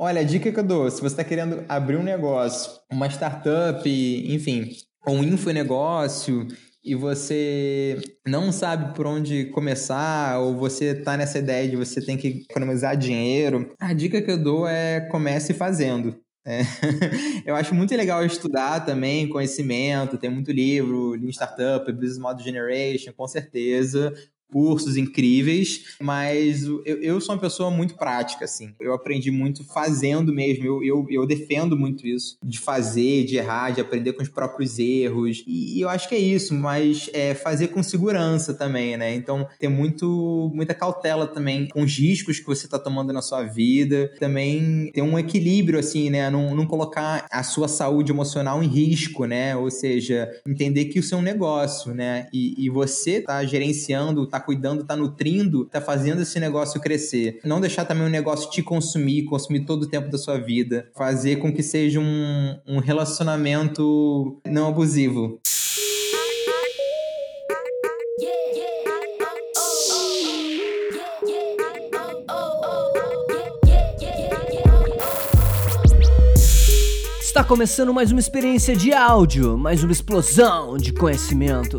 Olha, a dica que eu dou, se você está querendo abrir um negócio, uma startup, enfim, um infonegócio e você não sabe por onde começar, ou você tá nessa ideia de você tem que economizar dinheiro, a dica que eu dou é comece fazendo. É. Eu acho muito legal estudar também conhecimento, tem muito livro, Lean Startup, Business Model Generation, com certeza cursos incríveis, mas eu, eu sou uma pessoa muito prática, assim. Eu aprendi muito fazendo mesmo, eu, eu, eu defendo muito isso, de fazer, de errar, de aprender com os próprios erros, e, eu acho que é isso, mas é fazer com segurança também, né? Então, ter muito, muita cautela também com os riscos que você está tomando na sua vida, também ter um equilíbrio, assim, né? Não, não colocar a sua saúde emocional em risco, né? Ou seja, entender que isso é um negócio, né? E, e você tá gerenciando, tá tá cuidando, tá nutrindo, tá fazendo esse negócio crescer. Não deixar também o negócio te consumir, consumir todo o tempo da sua vida. Fazer com que seja um, um relacionamento não abusivo. Está começando mais uma experiência de áudio, mais uma explosão de conhecimento.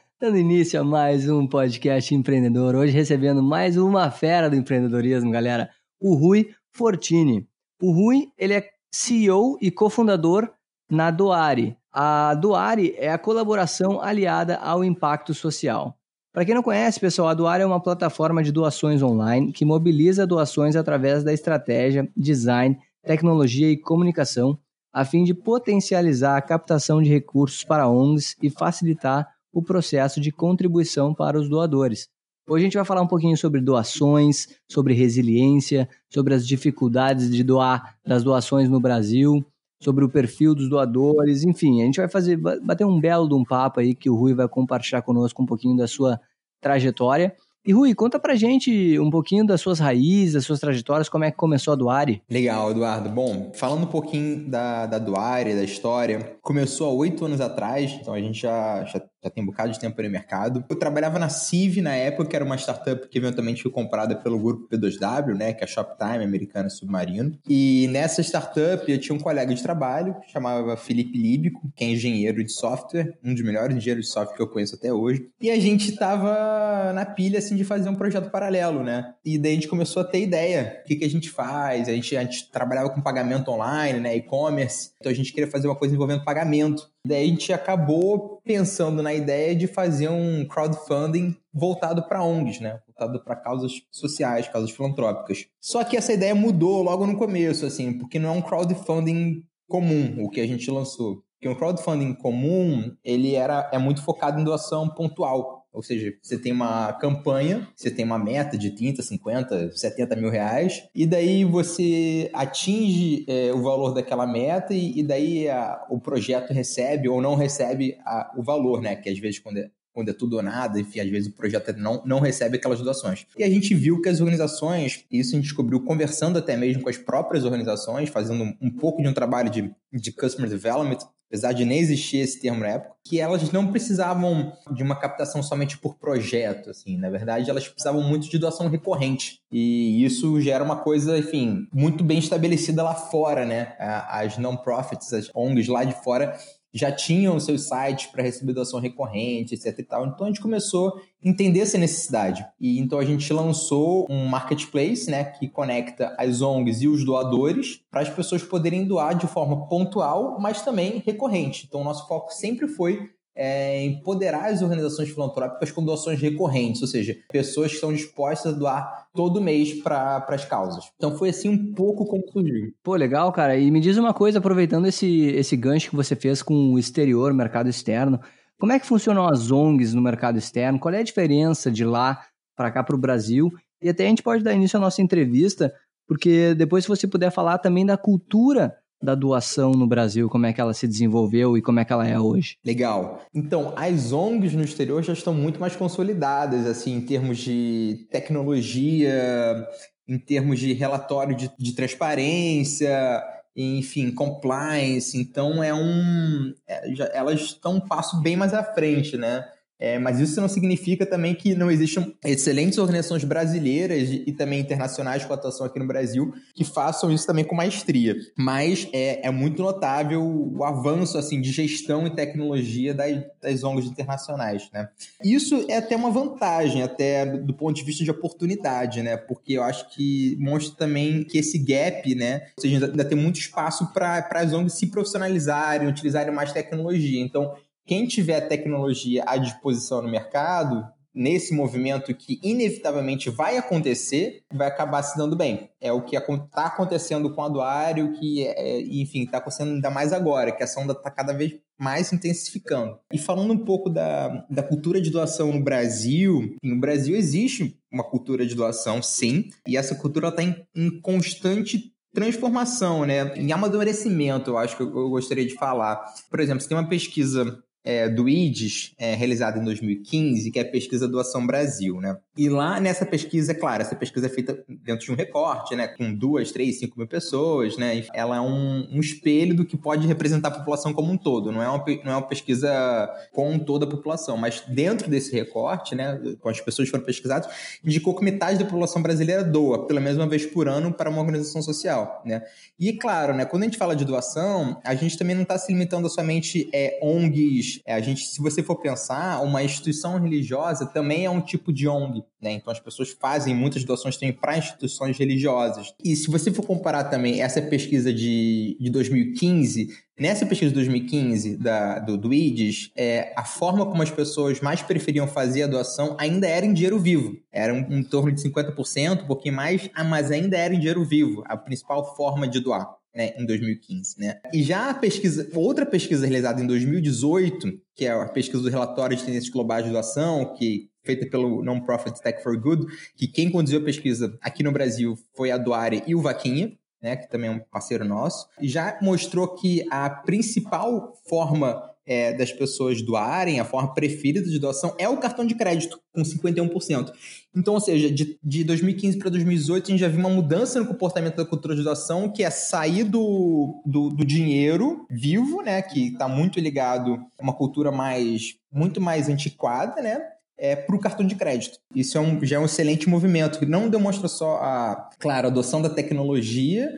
Dando início a mais um podcast empreendedor. Hoje recebendo mais uma fera do empreendedorismo, galera. O Rui Fortini. O Rui, ele é CEO e cofundador na Doari. A Doari é a colaboração aliada ao impacto social. Para quem não conhece, pessoal, a Doari é uma plataforma de doações online que mobiliza doações através da estratégia, design, tecnologia e comunicação, a fim de potencializar a captação de recursos para ONGs e facilitar o processo de contribuição para os doadores. Hoje a gente vai falar um pouquinho sobre doações, sobre resiliência, sobre as dificuldades de doar das doações no Brasil, sobre o perfil dos doadores, enfim, a gente vai fazer bater um belo de um papo aí que o Rui vai compartilhar conosco um pouquinho da sua trajetória. E Rui, conta pra gente um pouquinho das suas raízes, das suas trajetórias, como é que começou a Duari? Legal, Eduardo. Bom, falando um pouquinho da, da Duari, da história, começou há oito anos atrás, então a gente já, já já tem um bocado de tempo no mercado. Eu trabalhava na CIV na época, que era uma startup que eventualmente foi comprada pelo grupo P2W, né, que é a Shoptime americana submarino. E nessa startup eu tinha um colega de trabalho que chamava Felipe Líbico, que é engenheiro de software, um dos melhores engenheiros de software que eu conheço até hoje. E a gente tava na pilha assim de fazer um projeto paralelo, né? E daí a gente começou a ter ideia, o que que a gente faz? A gente, a gente trabalhava com pagamento online, né, e-commerce. Então a gente queria fazer uma coisa envolvendo pagamento. Daí a gente acabou pensando na ideia de fazer um crowdfunding voltado para ONGs, né? Voltado para causas sociais, causas filantrópicas. Só que essa ideia mudou logo no começo, assim, porque não é um crowdfunding comum o que a gente lançou. Porque um crowdfunding comum, ele era, é muito focado em doação pontual. Ou seja, você tem uma campanha, você tem uma meta de 30, 50, 70 mil reais, e daí você atinge é, o valor daquela meta e, e daí a, o projeto recebe ou não recebe a, o valor, né? Que às vezes quando é, quando é tudo ou nada, enfim, às vezes o projeto não, não recebe aquelas doações. E a gente viu que as organizações, isso a gente descobriu conversando até mesmo com as próprias organizações, fazendo um, um pouco de um trabalho de, de customer development, apesar de nem existir esse termo na época, que elas não precisavam de uma captação somente por projeto, assim, na verdade elas precisavam muito de doação recorrente. E isso gera uma coisa, enfim, muito bem estabelecida lá fora, né? As non-profits, as ONGs lá de fora já tinham seus sites para receber doação recorrente, etc e tal. Então a gente começou a entender essa necessidade. E então a gente lançou um marketplace, né, que conecta as ONGs e os doadores para as pessoas poderem doar de forma pontual, mas também recorrente. Então o nosso foco sempre foi é empoderar as organizações filantrópicas com doações recorrentes, ou seja, pessoas que estão dispostas a doar todo mês para as causas. Então foi assim um pouco como surgiu. Pô, legal, cara. E me diz uma coisa, aproveitando esse, esse gancho que você fez com o exterior, mercado externo, como é que funcionam as ONGs no mercado externo? Qual é a diferença de lá para cá para o Brasil? E até a gente pode dar início à nossa entrevista, porque depois se você puder falar também da cultura da doação no Brasil, como é que ela se desenvolveu e como é que ela é hoje? Legal. Então, as ONGs no exterior já estão muito mais consolidadas, assim, em termos de tecnologia, em termos de relatório de, de transparência, enfim, compliance. Então, é um. É, já, elas estão um passo bem mais à frente, né? É, mas isso não significa também que não existam excelentes organizações brasileiras e também internacionais com atuação aqui no Brasil que façam isso também com maestria. Mas é, é muito notável o avanço assim de gestão e tecnologia das, das ONGs internacionais, né? Isso é até uma vantagem, até do ponto de vista de oportunidade, né? Porque eu acho que mostra também que esse gap, né? Ou seja, ainda, tem muito espaço para as ONGs se profissionalizarem, utilizarem mais tecnologia. Então, quem tiver tecnologia à disposição no mercado, nesse movimento que inevitavelmente vai acontecer, vai acabar se dando bem. É o que está acontecendo com o Aduário, que, é, enfim, está acontecendo ainda mais agora, que a sonda está cada vez mais intensificando. E falando um pouco da, da cultura de doação no Brasil, no Brasil existe uma cultura de doação, sim, e essa cultura está em, em constante transformação, né? Em amadurecimento, eu acho que eu gostaria de falar. Por exemplo, você tem uma pesquisa é, do IDES, é, realizada em 2015, que é a pesquisa Doação Brasil, né? E lá nessa pesquisa, é claro, essa pesquisa é feita dentro de um recorte, né? Com duas, três, cinco mil pessoas, né? Ela é um, um espelho do que pode representar a população como um todo. Não é uma, não é uma pesquisa com toda a população, mas dentro desse recorte, né? Com as pessoas que foram pesquisadas, indicou que metade da população brasileira doa, pelo menos uma vez por ano, para uma organização social, né? E claro, né? Quando a gente fala de doação, a gente também não está se limitando a somente é, ONGs é, a gente, se você for pensar, uma instituição religiosa também é um tipo de ONG, né? Então as pessoas fazem muitas doações também para instituições religiosas. E se você for comparar também essa pesquisa de, de 2015, nessa pesquisa de 2015 da, do, do IDES, é, a forma como as pessoas mais preferiam fazer a doação ainda era em dinheiro vivo. Era um, em torno de 50%, um pouquinho mais, ah, mas ainda era em dinheiro vivo, a principal forma de doar né, em 2015, né? E já a pesquisa, outra pesquisa realizada em 2018, que é a pesquisa do relatório de tendências globais de doação, que feita pelo Non-Profit Tech for Good, que quem conduziu a pesquisa aqui no Brasil foi a Duare e o Vaquinha, né, que também é um parceiro nosso, e já mostrou que a principal forma é, das pessoas doarem, a forma preferida de doação é o cartão de crédito, com 51%. Então, ou seja, de, de 2015 para 2018, a gente já viu uma mudança no comportamento da cultura de doação, que é sair do, do, do dinheiro vivo, né, que está muito ligado a uma cultura mais muito mais antiquada, né, é, para o cartão de crédito. Isso é um, já é um excelente movimento, que não demonstra só a, claro, a adoção da tecnologia,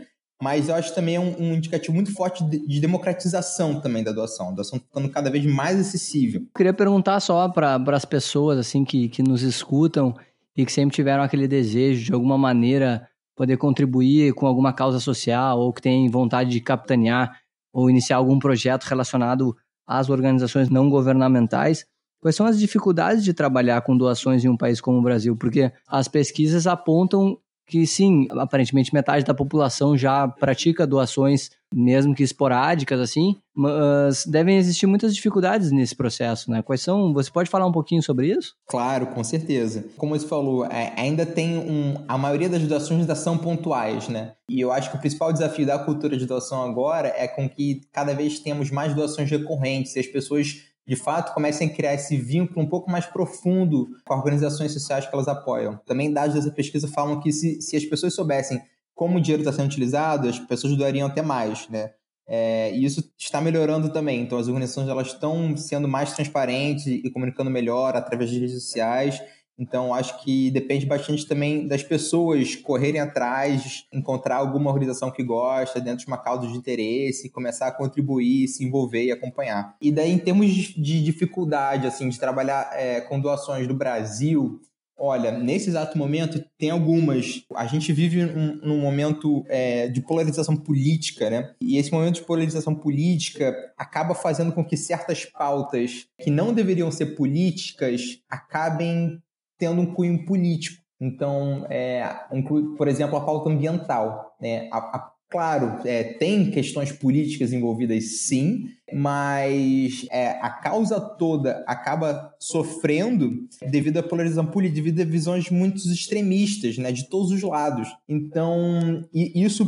mas eu acho também é um, um indicativo muito forte de, de, democratização também da doação. A doação ficando cada vez mais acessível. Eu queria perguntar só para as pessoas assim que, que nos escutam e que sempre tiveram aquele desejo de alguma maneira poder contribuir com alguma causa social ou que tem vontade de capitanear ou iniciar algum projeto relacionado às organizações não governamentais. Quais são as dificuldades de trabalhar com doações em um país como o Brasil? Porque as pesquisas apontam que sim, aparentemente metade da população já pratica doações, mesmo que esporádicas assim, mas devem existir muitas dificuldades nesse processo, né? Quais são? Você pode falar um pouquinho sobre isso? Claro, com certeza. Como você falou, é, ainda tem um, a maioria das doações ainda são pontuais, né? E eu acho que o principal desafio da cultura de doação agora é com que cada vez temos mais doações recorrentes e as pessoas de fato, comecem a criar esse vínculo um pouco mais profundo com as organizações sociais que elas apoiam. Também dados dessa pesquisa falam que se, se as pessoas soubessem como o dinheiro está sendo utilizado, as pessoas doariam até mais, né? É, e isso está melhorando também. Então, as organizações elas estão sendo mais transparentes e comunicando melhor através de redes sociais então, acho que depende bastante também das pessoas correrem atrás, encontrar alguma organização que gosta dentro de uma causa de interesse, começar a contribuir, se envolver e acompanhar. E daí, em termos de dificuldade, assim, de trabalhar é, com doações do Brasil, Olha, nesse exato momento tem algumas. A gente vive um, num momento é, de polarização política, né? E esse momento de polarização política acaba fazendo com que certas pautas que não deveriam ser políticas acabem tendo um cunho político. Então, é, inclui, por exemplo, a pauta ambiental. Né? A, a Claro, é, tem questões políticas envolvidas sim, mas é, a causa toda acaba sofrendo devido à polarização política, devido a visões muito extremistas, né, de todos os lados. Então, isso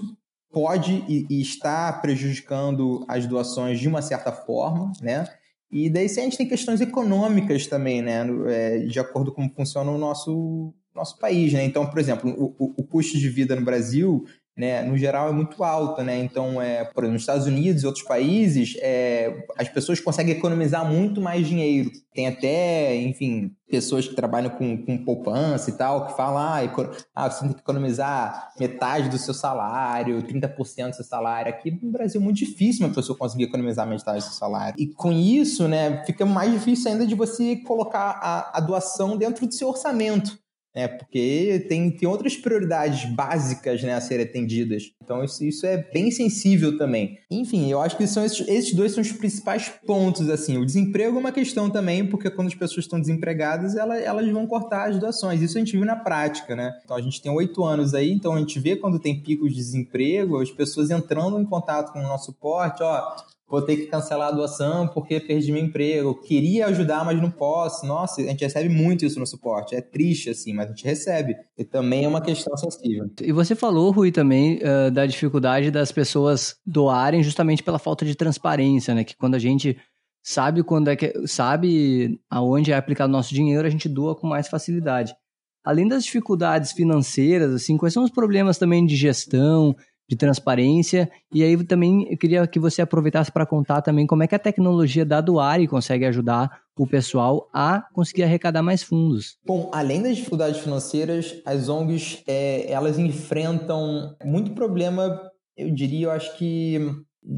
pode e, e está prejudicando as doações de uma certa forma, né? E daí se a gente tem questões econômicas também, né? É, de acordo com como funciona o nosso, nosso país, né? Então, por exemplo, o, o, o custo de vida no Brasil né, no geral é muito alta, né? Então, é, por exemplo, nos Estados Unidos e outros países, é, as pessoas conseguem economizar muito mais dinheiro. Tem até, enfim, pessoas que trabalham com, com poupança e tal, que falam, ah, ah, você tem que economizar metade do seu salário, 30% do seu salário. Aqui no Brasil é muito difícil uma pessoa conseguir economizar metade do seu salário. E com isso, né, fica mais difícil ainda de você colocar a, a doação dentro do seu orçamento né? Porque tem, tem outras prioridades básicas né, a serem atendidas. Então, isso, isso é bem sensível também. Enfim, eu acho que são esses, esses dois são os principais pontos. assim. O desemprego é uma questão também, porque quando as pessoas estão desempregadas, elas, elas vão cortar as doações. Isso a gente viu na prática, né? Então, a gente tem oito anos aí, então a gente vê quando tem picos de desemprego, as pessoas entrando em contato com o nosso suporte, ó, vou ter que cancelar a doação porque perdi meu emprego. Queria ajudar, mas não posso. Nossa, a gente recebe muito isso no suporte. É triste, assim, mas a gente recebe. E também é uma questão sensível. E você falou, Rui, também uh, da dificuldade das pessoas doarem justamente pela falta de transparência, né? Que quando a gente sabe quando é que sabe aonde é aplicado o nosso dinheiro, a gente doa com mais facilidade. Além das dificuldades financeiras, assim, quais são os problemas também de gestão, de transparência. E aí também eu queria que você aproveitasse para contar também como é que a tecnologia da Duari consegue ajudar o pessoal a conseguir arrecadar mais fundos. Bom, além das dificuldades financeiras, as ONGs é, elas enfrentam muito problema, eu diria, eu acho que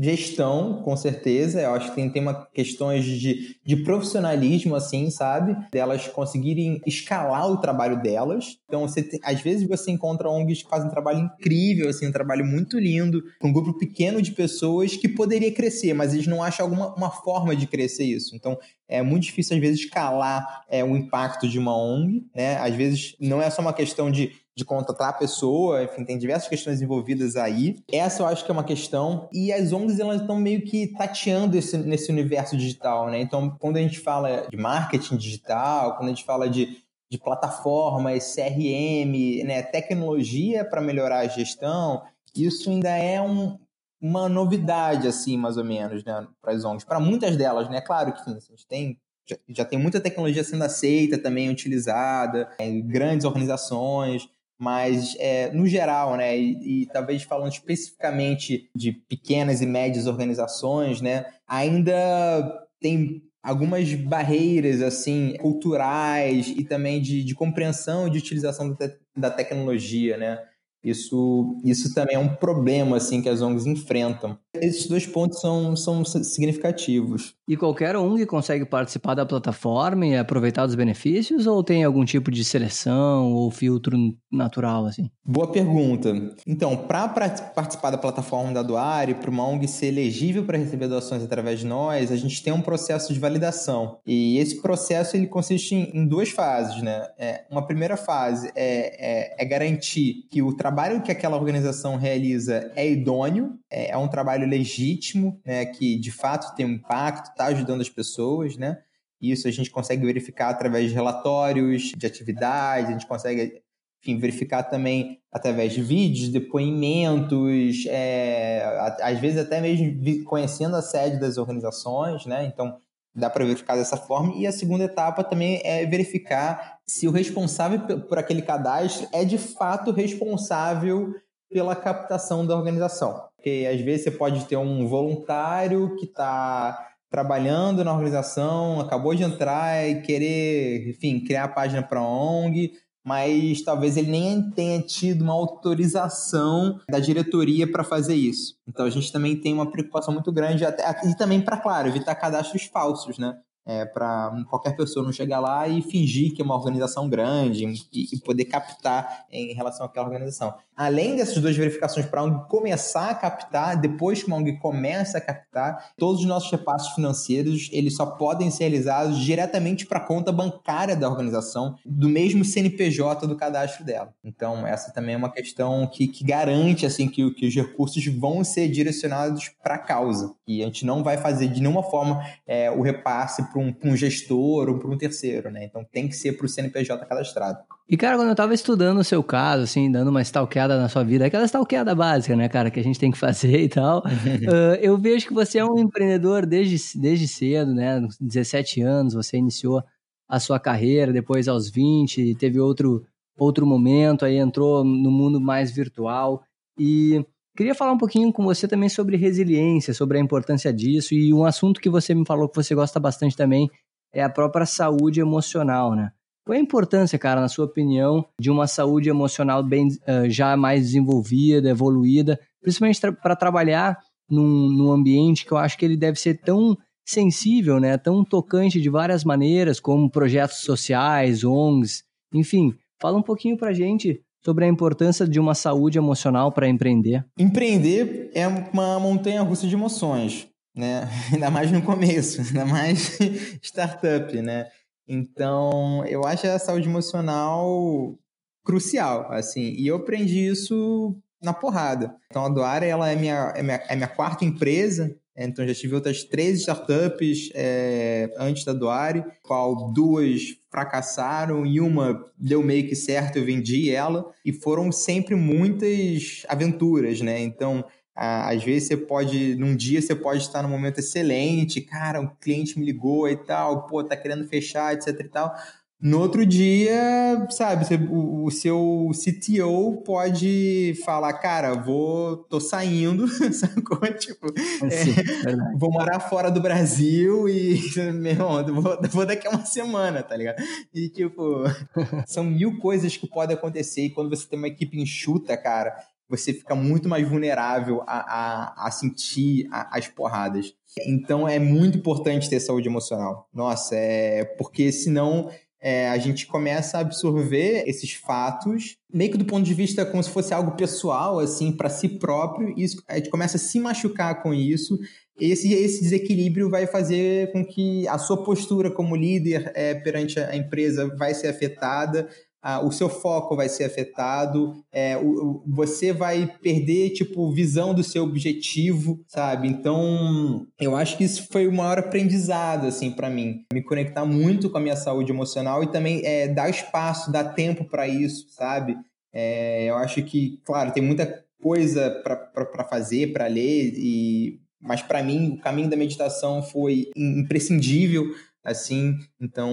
gestão, com certeza. Eu acho que tem, tem uma questões de, de profissionalismo, assim, sabe? Delas conseguirem escalar o trabalho delas. Então, você tem, às vezes você encontra ONGs que fazem um trabalho incrível, assim, um trabalho muito lindo, com um grupo pequeno de pessoas que poderia crescer, mas eles não acham alguma uma forma de crescer isso. Então, é muito difícil, às vezes, escalar é, o impacto de uma ONG, né? Às vezes, não é só uma questão de de contratar a pessoa, enfim, tem diversas questões envolvidas aí. Essa eu acho que é uma questão. E as ONGs, elas estão meio que tateando esse, nesse universo digital, né? Então, quando a gente fala de marketing digital, quando a gente fala de, de plataformas, CRM, né, tecnologia para melhorar a gestão, isso ainda é um, uma novidade, assim, mais ou menos, né, para as ONGs. Para muitas delas, né? Claro que enfim, a gente tem já, já, tem muita tecnologia sendo aceita também, utilizada em grandes organizações, mas é, no geral, né, e, e, talvez falando especificamente de pequenas e médias organizações, né, ainda tem algumas barreiras assim culturais e também de, de compreensão de utilização da, te da tecnologia, né. Isso, isso também é um problema assim que as ONGs enfrentam. Esses dois pontos são, são significativos. E qualquer ONG consegue participar da plataforma e aproveitar dos benefícios ou tem algum tipo de seleção ou filtro natural assim? Boa pergunta. Então, para participar da plataforma da Doare, para uma ONG ser elegível para receber doações através de nós, a gente tem um processo de validação. E esse processo ele consiste em, em duas fases, né? É, uma primeira fase é, é, é garantir que o trabalho que aquela organização realiza é idôneo, é, é um trabalho legítimo, né, que de fato tem um impacto, está ajudando as pessoas, né? Isso a gente consegue verificar através de relatórios de atividades, a gente consegue enfim, verificar também através de vídeos, depoimentos, é, às vezes até mesmo conhecendo a sede das organizações, né? Então dá para verificar dessa forma. E a segunda etapa também é verificar se o responsável por aquele cadastro é de fato responsável pela captação da organização. Porque às vezes você pode ter um voluntário que está trabalhando na organização, acabou de entrar e querer, enfim, criar a página para ONG, mas talvez ele nem tenha tido uma autorização da diretoria para fazer isso. Então a gente também tem uma preocupação muito grande até, e também para, claro, evitar cadastros falsos, né? É, para qualquer pessoa não chegar lá e fingir que é uma organização grande e, e poder captar em relação àquela organização. Além dessas duas verificações para a ONG começar a captar, depois que uma ONG começa a captar, todos os nossos repassos financeiros eles só podem ser realizados diretamente para a conta bancária da organização, do mesmo CNPJ do cadastro dela. Então, essa também é uma questão que, que garante assim que, que os recursos vão ser direcionados para a causa. E a gente não vai fazer de nenhuma forma é, o repasse para um, um, gestor ou para um terceiro, né? Então tem que ser para o CNPJ cadastrado. E, cara, quando eu estava estudando o seu caso, assim, dando uma stalkeada na sua vida, aquela stalkeada básica, né, cara, que a gente tem que fazer e tal, uh, eu vejo que você é um empreendedor desde, desde cedo, né, 17 anos, você iniciou a sua carreira, depois aos 20, teve outro, outro momento, aí entrou no mundo mais virtual e Queria falar um pouquinho com você também sobre resiliência, sobre a importância disso e um assunto que você me falou que você gosta bastante também é a própria saúde emocional, né? Qual é a importância, cara, na sua opinião, de uma saúde emocional bem uh, já mais desenvolvida, evoluída, principalmente para trabalhar num, num ambiente que eu acho que ele deve ser tão sensível, né, tão tocante de várias maneiras, como projetos sociais, ONGs, enfim. Fala um pouquinho pra gente sobre a importância de uma saúde emocional para empreender? Empreender é uma montanha russa de emoções, né? Ainda mais no começo, ainda mais startup, né? Então, eu acho a saúde emocional crucial, assim. E eu aprendi isso na porrada. Então, a Doara, ela é minha, é minha, é minha quarta empresa, então já tive outras três startups é, antes da Doare, qual duas fracassaram e uma deu meio que certo, eu vendi ela. E foram sempre muitas aventuras, né? Então, às vezes você pode, num dia você pode estar num momento excelente, cara, um cliente me ligou e tal, pô, tá querendo fechar, etc e tal. No outro dia, sabe, o, o, seu CTO pode falar, cara, vou, tô saindo, sacou? Tipo, é, vou morar fora do Brasil e, meu irmão, vou, vou daqui a uma semana, tá ligado? E, tipo, são mil coisas que podem acontecer e quando você tem uma equipe enxuta, cara, você fica muito mais vulnerável a, a, a sentir a, as porradas. Então, é muito importante ter saúde emocional. Nossa, é porque senão é, a gente começa a absorver esses fatos, meio que do ponto de vista como se fosse algo pessoal, assim, para si próprio, e a gente começa a se machucar com isso. Esse, esse desequilíbrio vai fazer com que a sua postura como líder é, perante a empresa vai ser afetada, ah, o seu foco vai ser afetado, é, o, você vai perder, tipo, visão do seu objetivo, sabe? Então, eu acho que isso foi o maior aprendizado, assim, para mim. Me conectar muito com a minha saúde emocional e também é, dar espaço, dar tempo para isso, sabe? É, eu acho que, claro, tem muita coisa para fazer, para ler, e mas para mim o caminho da meditação foi imprescindível assim. Então,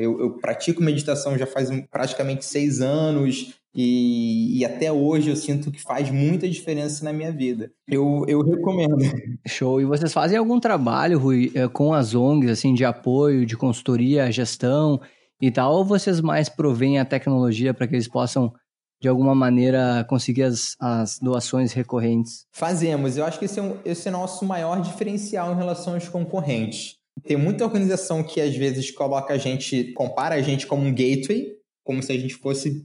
eu, eu pratico meditação já faz praticamente seis anos e, e, até hoje eu sinto que faz muita diferença na minha vida. Eu, eu recomendo. Show. E vocês fazem algum trabalho, Rui, eh, com as ONGs, assim, de apoio, de consultoria, gestão e tal? Ou vocês mais provêm a tecnologia para que eles possam de alguma maneira conseguir as, as doações recorrentes? Fazemos. Eu acho que esse é, um, esse é o nosso maior diferencial em relação aos concorrentes. Tem muita organização que às vezes coloca a gente, compara a gente como um gateway, como se a gente fosse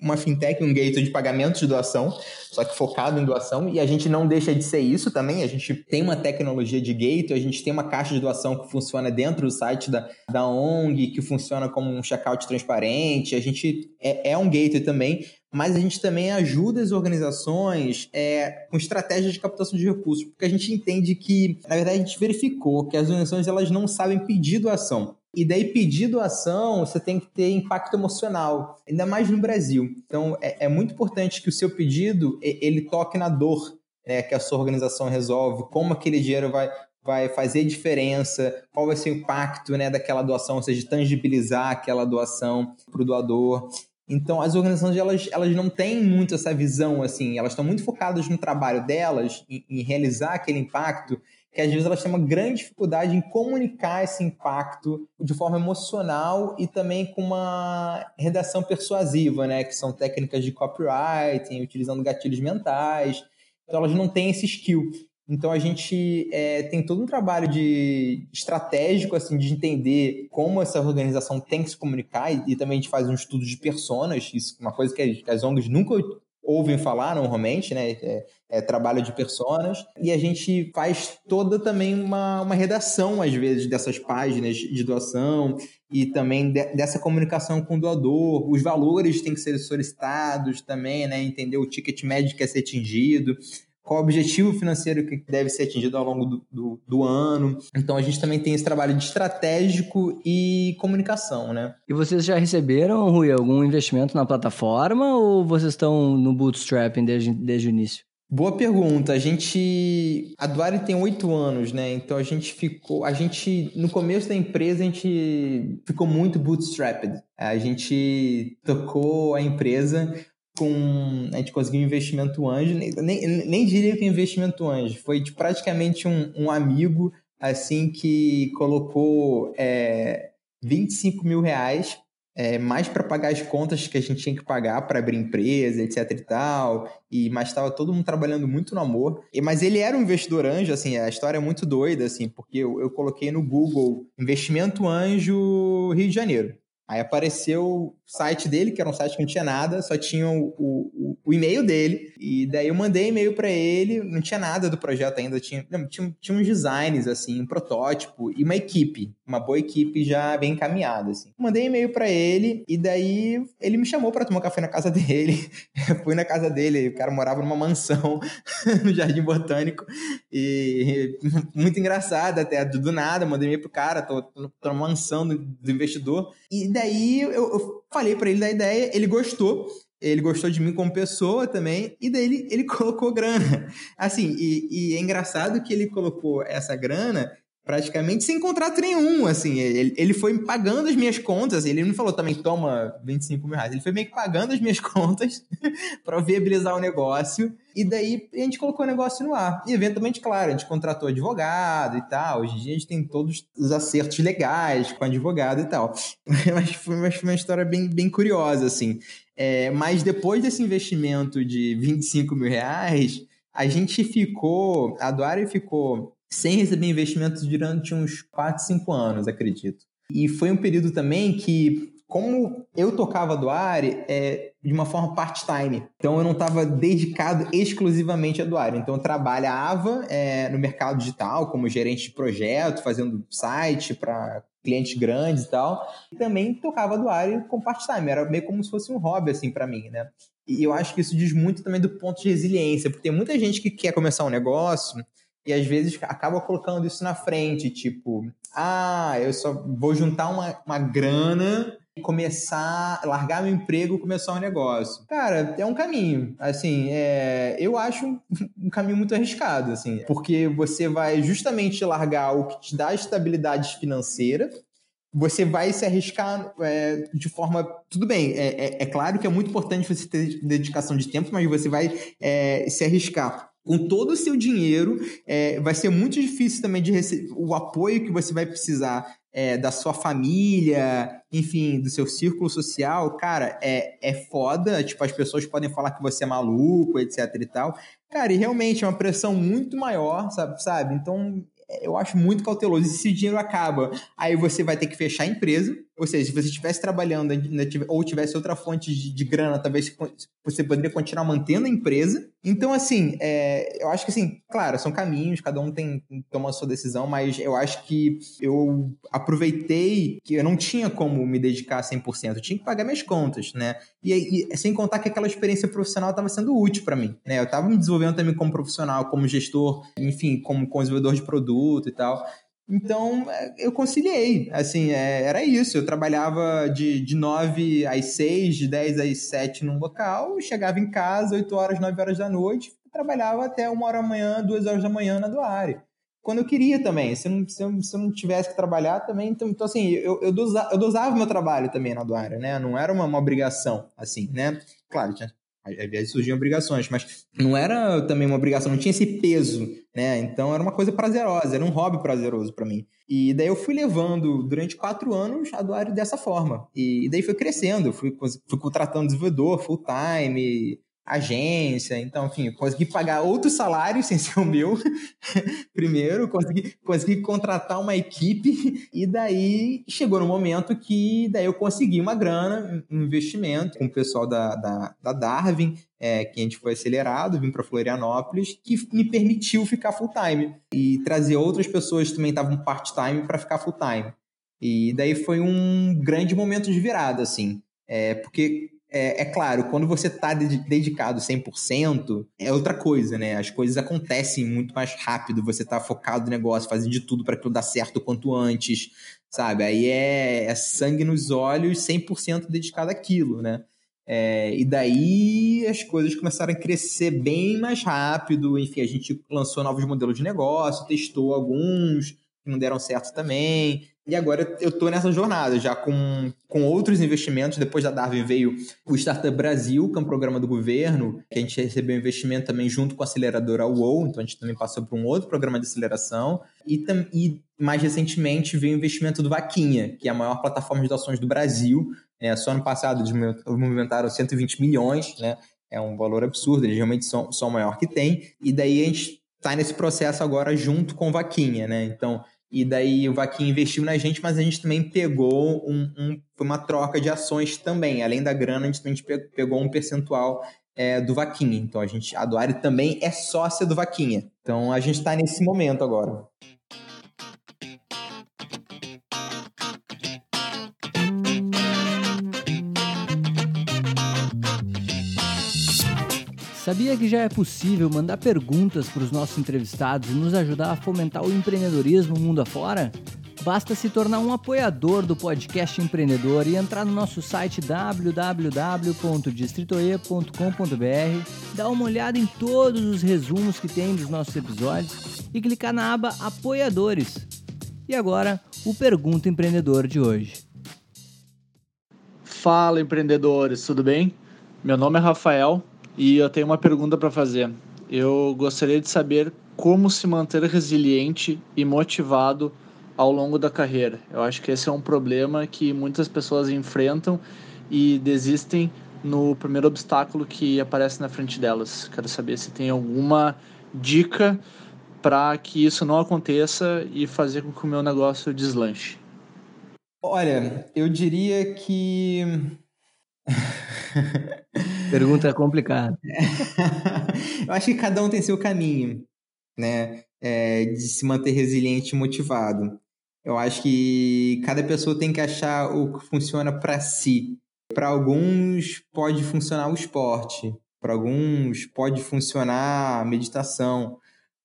uma fintech, um gateway de pagamento de doação, só que focado em doação, e a gente não deixa de ser isso também, a gente tem uma tecnologia de gateway, a gente tem uma caixa de doação que funciona dentro do site da, da ONG, que funciona como um checkout transparente, a gente é, é um gateway também, mas a gente também ajuda as organizações é, com estratégias de captação de recursos, porque a gente entende que, na verdade, a gente verificou que as organizações elas não sabem pedir doação. E daí, pedir doação, você tem que ter impacto emocional, ainda mais no Brasil. Então, é, é muito importante que o seu pedido ele toque na dor né, que a sua organização resolve, como aquele dinheiro vai, vai fazer diferença, qual vai ser o impacto né, daquela doação, ou seja, tangibilizar aquela doação para o doador. Então, as organizações elas, elas não têm muito essa visão, assim, elas estão muito focadas no trabalho delas, em, em, realizar aquele impacto, que às vezes elas têm uma grande dificuldade em comunicar esse impacto de forma emocional e também com uma redação persuasiva, né, que são técnicas de copywriting, utilizando gatilhos mentais. Então, elas não têm esse skill. Então a gente é, tem todo um trabalho de estratégico assim de entender como essa organização tem que se comunicar e, e também a gente faz um estudo de personas, isso é uma coisa que as ONGs nunca ouvem falar normalmente, né? É, é, trabalho de personas. E a gente faz toda também uma, uma redação, às vezes, dessas páginas de doação e também de, dessa comunicação com o doador. Os valores têm que ser solicitados também, né? Entender o ticket médio que quer ser atingido qual o objetivo financeiro que deve ser atingido ao longo do, do, do, ano. Então a gente também tem esse trabalho de estratégico e comunicação, né? E vocês já receberam, Rui, algum investimento na plataforma ou vocês estão no bootstrapping desde, desde o início? Boa pergunta. A gente. A Duari tem oito anos, né? Então a gente ficou. A gente. No começo da empresa, a gente ficou muito bootstrapped. A gente tocou a empresa com. A gente conseguiu um investimento anjo, nem, nem, nem diria que investimento anjo, foi de praticamente um, um amigo assim que colocou é, 25 mil reais é, mais para pagar as contas que a gente tinha que pagar para abrir empresa, etc e tal. E mas estava todo mundo trabalhando muito no amor. E, mas ele era um investidor anjo, assim, a história é muito doida, assim, porque eu, eu coloquei no Google investimento anjo Rio de Janeiro. Aí apareceu o site dele, que era um site que não tinha nada, só tinha o, o, o e-mail dele. E daí eu mandei e-mail para ele, não tinha nada do projeto ainda, tinha, não, tinha, tinha uns designs, assim, um protótipo e uma equipe, uma boa equipe já bem encaminhada, assim. Mandei e-mail para ele e daí ele me chamou para tomar café na casa dele. fui na casa dele, o cara morava numa mansão no Jardim Botânico e muito engraçado até, do nada, mandei e-mail pro cara, tô, tô, tô mansão do, do investidor. E daí eu, eu falei para ele da ideia, ele gostou. Ele gostou de mim como pessoa também, e daí ele, ele colocou grana. Assim, e, e é engraçado que ele colocou essa grana praticamente sem contrato nenhum, assim, ele, ele foi pagando as minhas contas, ele não falou também, toma 25 mil reais, ele foi meio que pagando as minhas contas para viabilizar o negócio, e daí a gente colocou o negócio no ar. E eventualmente, claro, a gente contratou advogado e tal, hoje em dia a gente tem todos os acertos legais com advogado e tal, mas foi, mas foi uma história bem, bem curiosa, assim. É, mas depois desse investimento de 25 mil reais, a gente ficou, a Doari ficou sem receber investimentos durante uns 4, 5 anos, acredito. E foi um período também que, como eu tocava do Ari, é, de uma forma part-time. Então eu não estava dedicado exclusivamente a Doário. Então eu trabalhava é, no mercado digital como gerente de projeto, fazendo site para clientes grandes e tal. E também tocava Doário com part-time. Era meio como se fosse um hobby assim para mim, né? E eu acho que isso diz muito também do ponto de resiliência, porque tem muita gente que quer começar um negócio e às vezes acaba colocando isso na frente, tipo, ah, eu só vou juntar uma, uma grana e começar, largar meu emprego e começar um negócio. Cara, é um caminho. Assim, é, eu acho um, caminho muito arriscado, assim, porque você vai justamente largar o que te dá estabilidade financeira, você vai se arriscar é, de forma. Tudo bem, é, é, é, claro que é muito importante você ter dedicação de tempo, mas você vai é, se arriscar com todo o seu dinheiro, é, vai ser muito difícil também de receber o apoio que você vai precisar é, da sua família, enfim, do seu círculo social, cara, é, é foda. Tipo, as pessoas podem falar que você é maluco, etc e tal. Cara, e realmente é uma pressão muito maior, sabe? sabe? Então, eu acho muito cauteloso. E se o dinheiro acaba, aí você vai ter que fechar a empresa. Ou seja, se você estivesse trabalhando ou tivesse outra fonte de, de, grana, talvez você poderia continuar mantendo a empresa. Então, assim, é, eu acho que, assim, claro, são caminhos, cada um tem toma a sua decisão, mas eu acho que eu aproveitei que eu não tinha como me dedicar 100%, eu tinha que pagar minhas contas, né? E, e sem contar que aquela experiência profissional estava sendo útil para mim, né? Eu estava me desenvolvendo também como profissional, como gestor, enfim, como desenvolvedor de produto e tal. Então, é, eu conciliei. Assim, é, era isso. Eu trabalhava de, de 9 às 6, de 10 às 7 num local, chegava em casa 8 horas, 9 horas da noite, trabalhava até uma hora da manhã, 2 horas da manhã na Doare. Quando eu queria também. Se eu não, se eu, se eu não tivesse que trabalhar também. Então, então assim, eu, eu, dosava, eu dosava meu trabalho também na Doare, né? Não era uma, uma obrigação, assim, né? Claro, tinha às vezes surgiam obrigações, mas não era também uma obrigação, não tinha esse peso, né? Então era uma coisa prazerosa, era um hobby prazeroso para mim. E daí eu fui levando durante quatro anos a Duário dessa forma. E daí foi crescendo, fui, fui contratando desenvolvedor full time, agência, então, enfim, consegui pagar outros salários sem ser o meu, primeiro, consegui, consegui contratar uma equipe, e daí chegou no momento que daí eu consegui uma grana, um investimento com o pessoal da, da, da Darwin, é, que a gente foi acelerado, vim para Florianópolis, que me permitiu ficar full time e trazer outras pessoas que também estavam part time para ficar full time. E daí foi um grande momento de virada, assim, é, porque é, é, claro, quando você está dedicado 100%, é outra coisa, né? As coisas acontecem muito mais rápido, você está focado no negócio, fazendo de tudo para aquilo dar certo quanto antes, sabe? Aí é, é sangue nos olhos, 100% dedicado àquilo, né? É, e daí as coisas começaram a crescer bem mais rápido. Enfim, a gente lançou novos modelos de negócio, testou alguns que não deram certo também. E agora eu estou nessa jornada, já com, com outros investimentos. Depois da Darwin veio o Startup Brasil, que é um programa do governo, que a gente recebeu investimento também junto com a aceleradora UOL, então a gente também passou por um outro programa de aceleração. E, e mais recentemente veio o investimento do Vaquinha, que é a maior plataforma de doações do Brasil. É, só ano passado eles movimentaram 120 milhões, né? É um valor absurdo, eles realmente são, são o maior que tem. E daí a gente está nesse processo agora junto com o Vaquinha, né? Então, e daí o Vaquinha investiu na gente, mas a gente também pegou um, um, foi uma troca de ações também. Além da grana, a gente também pegou um percentual é, do Vaquinha. Então a gente, a Duari também é sócia do Vaquinha. Então a gente está nesse momento agora. Sabia que já é possível mandar perguntas para os nossos entrevistados e nos ajudar a fomentar o empreendedorismo mundo afora? Basta se tornar um apoiador do podcast empreendedor e entrar no nosso site www.distritoe.com.br, dar uma olhada em todos os resumos que tem dos nossos episódios e clicar na aba Apoiadores. E agora, o Pergunta Empreendedor de hoje. Fala, empreendedores, tudo bem? Meu nome é Rafael e eu tenho uma pergunta para fazer. Eu gostaria de saber como se manter resiliente e motivado ao longo da carreira. Eu acho que esse é um problema que muitas pessoas enfrentam e desistem no primeiro obstáculo que aparece na frente delas. Quero saber se tem alguma dica para que isso não aconteça e fazer com que o meu negócio deslanche. Olha, eu diria que Pergunta complicada. eu acho que cada um tem seu caminho, né? É, de se manter resiliente e motivado. Eu acho que cada pessoa tem que achar o que funciona para si. Para alguns pode funcionar o esporte, para alguns pode funcionar a meditação,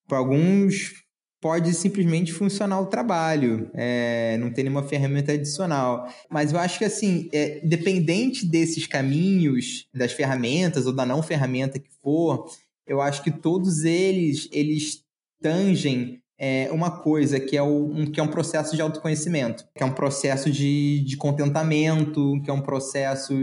para alguns pode simplesmente funcionar o trabalho, é, não tem nenhuma ferramenta adicional. Mas eu acho que, assim, é, dependente desses caminhos, das ferramentas ou da não ferramenta que for, eu acho que todos eles, eles tangem é, uma coisa que é, o, um, que é um processo de autoconhecimento, que é um processo de, de contentamento, que é um processo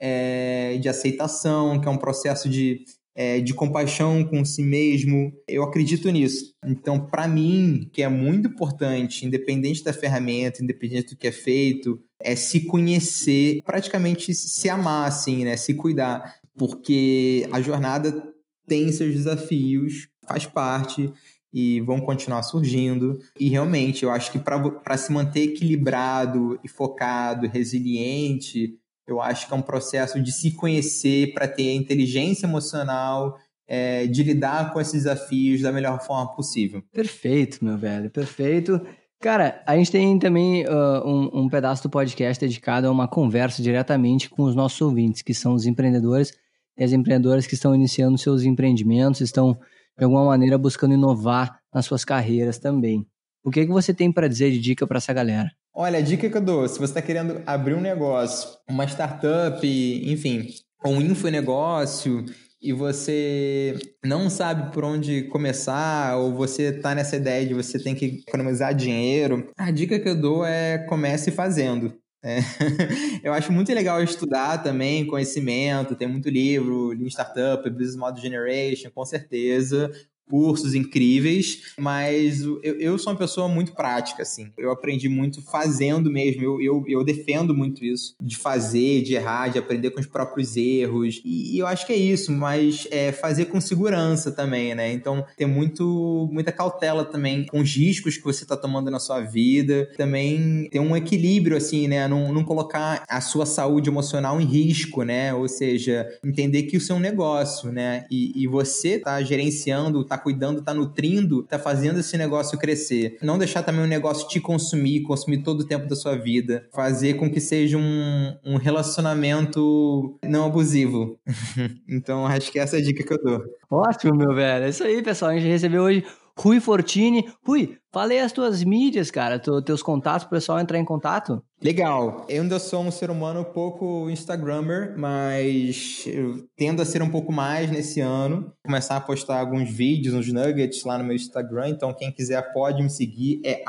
é, de aceitação, que é um processo de é, de compaixão com si mesmo. Eu acredito nisso. Então, para mim, que é muito importante, independente da ferramenta, independente do que é feito, é se conhecer, praticamente se amar, assim, né? Se cuidar. Porque a jornada tem seus desafios, faz parte e vão continuar surgindo. E realmente, eu acho que para se manter equilibrado e focado, resiliente, eu acho que é um processo de se conhecer para ter a inteligência emocional é, de lidar com esses desafios da melhor forma possível. Perfeito, meu velho, perfeito. Cara, a gente tem também uh, um, um, pedaço do podcast dedicado a uma conversa diretamente com os nossos ouvintes, que são os empreendedores e as empreendedoras que estão iniciando seus empreendimentos, estão de alguma maneira buscando inovar nas suas carreiras também. O que, é que você tem para dizer de dica para essa galera? Olha, a dica que eu dou, se você está querendo abrir um negócio, uma startup, enfim, um infonegócio, e você não sabe por onde começar, ou você está nessa ideia de você tem que economizar dinheiro, a dica que eu dou é comece fazendo. É. Eu acho muito legal estudar também conhecimento, tem muito livro, Lean Startup, Business Model Generation, com certeza. Cursos incríveis, mas eu, eu sou uma pessoa muito prática, assim. Eu aprendi muito fazendo mesmo, eu, eu, eu defendo muito isso, de fazer, de errar, de aprender com os próprios erros, e, eu acho que é isso, mas é fazer com segurança também, né? Então, ter muito, muita cautela também com os riscos que você está tomando na sua vida, também ter um equilíbrio, assim, né? Não, não colocar a sua saúde emocional em risco, né? Ou seja, entender que isso é um negócio, né? E, e você tá gerenciando, tá cuidando, tá nutrindo, tá fazendo esse negócio crescer. Não deixar também o negócio te consumir, consumir todo o tempo da sua vida. Fazer com que seja um, um relacionamento não abusivo. então, acho que essa é a dica que eu dou. Ótimo, meu velho. É isso aí, pessoal. A gente recebeu hoje Rui Fortini. Rui, falei as tuas mídias, cara, teus contatos, pro pessoal entrar em contato. Legal. Eu ainda sou um ser humano pouco Instagrammer, mas eu tendo a ser um pouco mais nesse ano. Começar a postar alguns vídeos, uns nuggets lá no meu Instagram. Então, quem quiser pode me seguir, é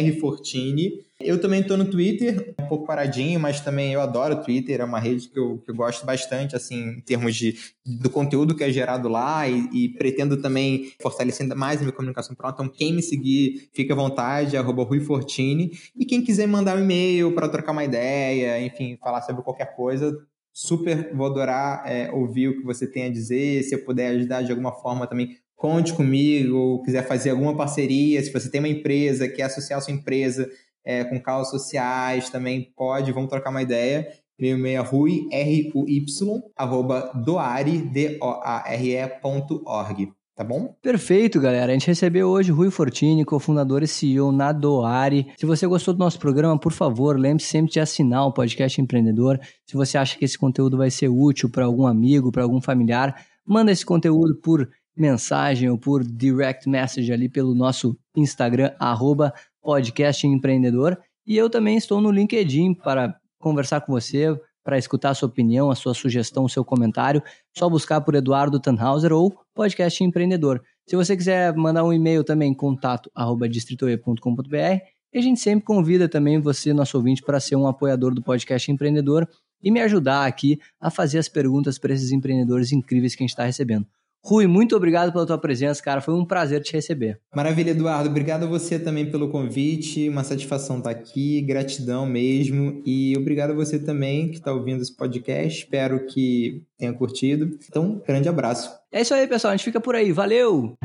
rfortini. Eu também estou no Twitter, um pouco paradinho, mas também eu adoro o Twitter, é uma rede que eu, que eu gosto bastante, assim, em termos de, do conteúdo que é gerado lá e, e pretendo também fortalecer ainda mais a minha comunicação pronta. Então, quem me seguir, fica à vontade, arroba Rui Fortini. E quem quiser mandar um e-mail para trocar uma ideia, enfim, falar sobre qualquer coisa, super vou adorar é, ouvir o que você tem a dizer. Se eu puder ajudar de alguma forma também, conte comigo, quiser fazer alguma parceria, se você tem uma empresa, quer associar sua empresa é, com causas sociais, também pode, vamos trocar uma ideia. Meu e-mail é rui, R-U-Y, arroba doare, D-O-A-R-E, ponto org. Tá bom? Perfeito, galera. A gente recebeu hoje Rui Fortini, cofundador e CEO na Doare. Se você gostou do nosso programa, por favor, lembre-se sempre de assinar o podcast empreendedor. Se você acha que esse conteúdo vai ser útil para algum amigo, para algum familiar, manda esse conteúdo por mensagem ou por direct message ali pelo nosso Instagram, arroba podcast empreendedor. E eu também estou no LinkedIn para conversar com você, para escutar a sua opinião, a sua sugestão, o seu comentário. Só buscar por Eduardo Tannhauser ou podcast empreendedor. Se você quiser mandar um e-mail também, contato distritoe.com.br. E a gente sempre convida também você, nosso ouvinte, para ser um apoiador do podcast empreendedor e me ajudar aqui a fazer as perguntas para esses empreendedores incríveis que a gente está recebendo. Rui, muito obrigado pela tua presença, cara. Foi um prazer te receber. Maravilha, Eduardo. Obrigado a você também pelo convite. Uma satisfação estar aqui. Gratidão mesmo. E obrigado a você também que está ouvindo esse podcast. Espero que tenha curtido. Então, grande abraço. É isso aí, pessoal. A gente fica por aí. Valeu!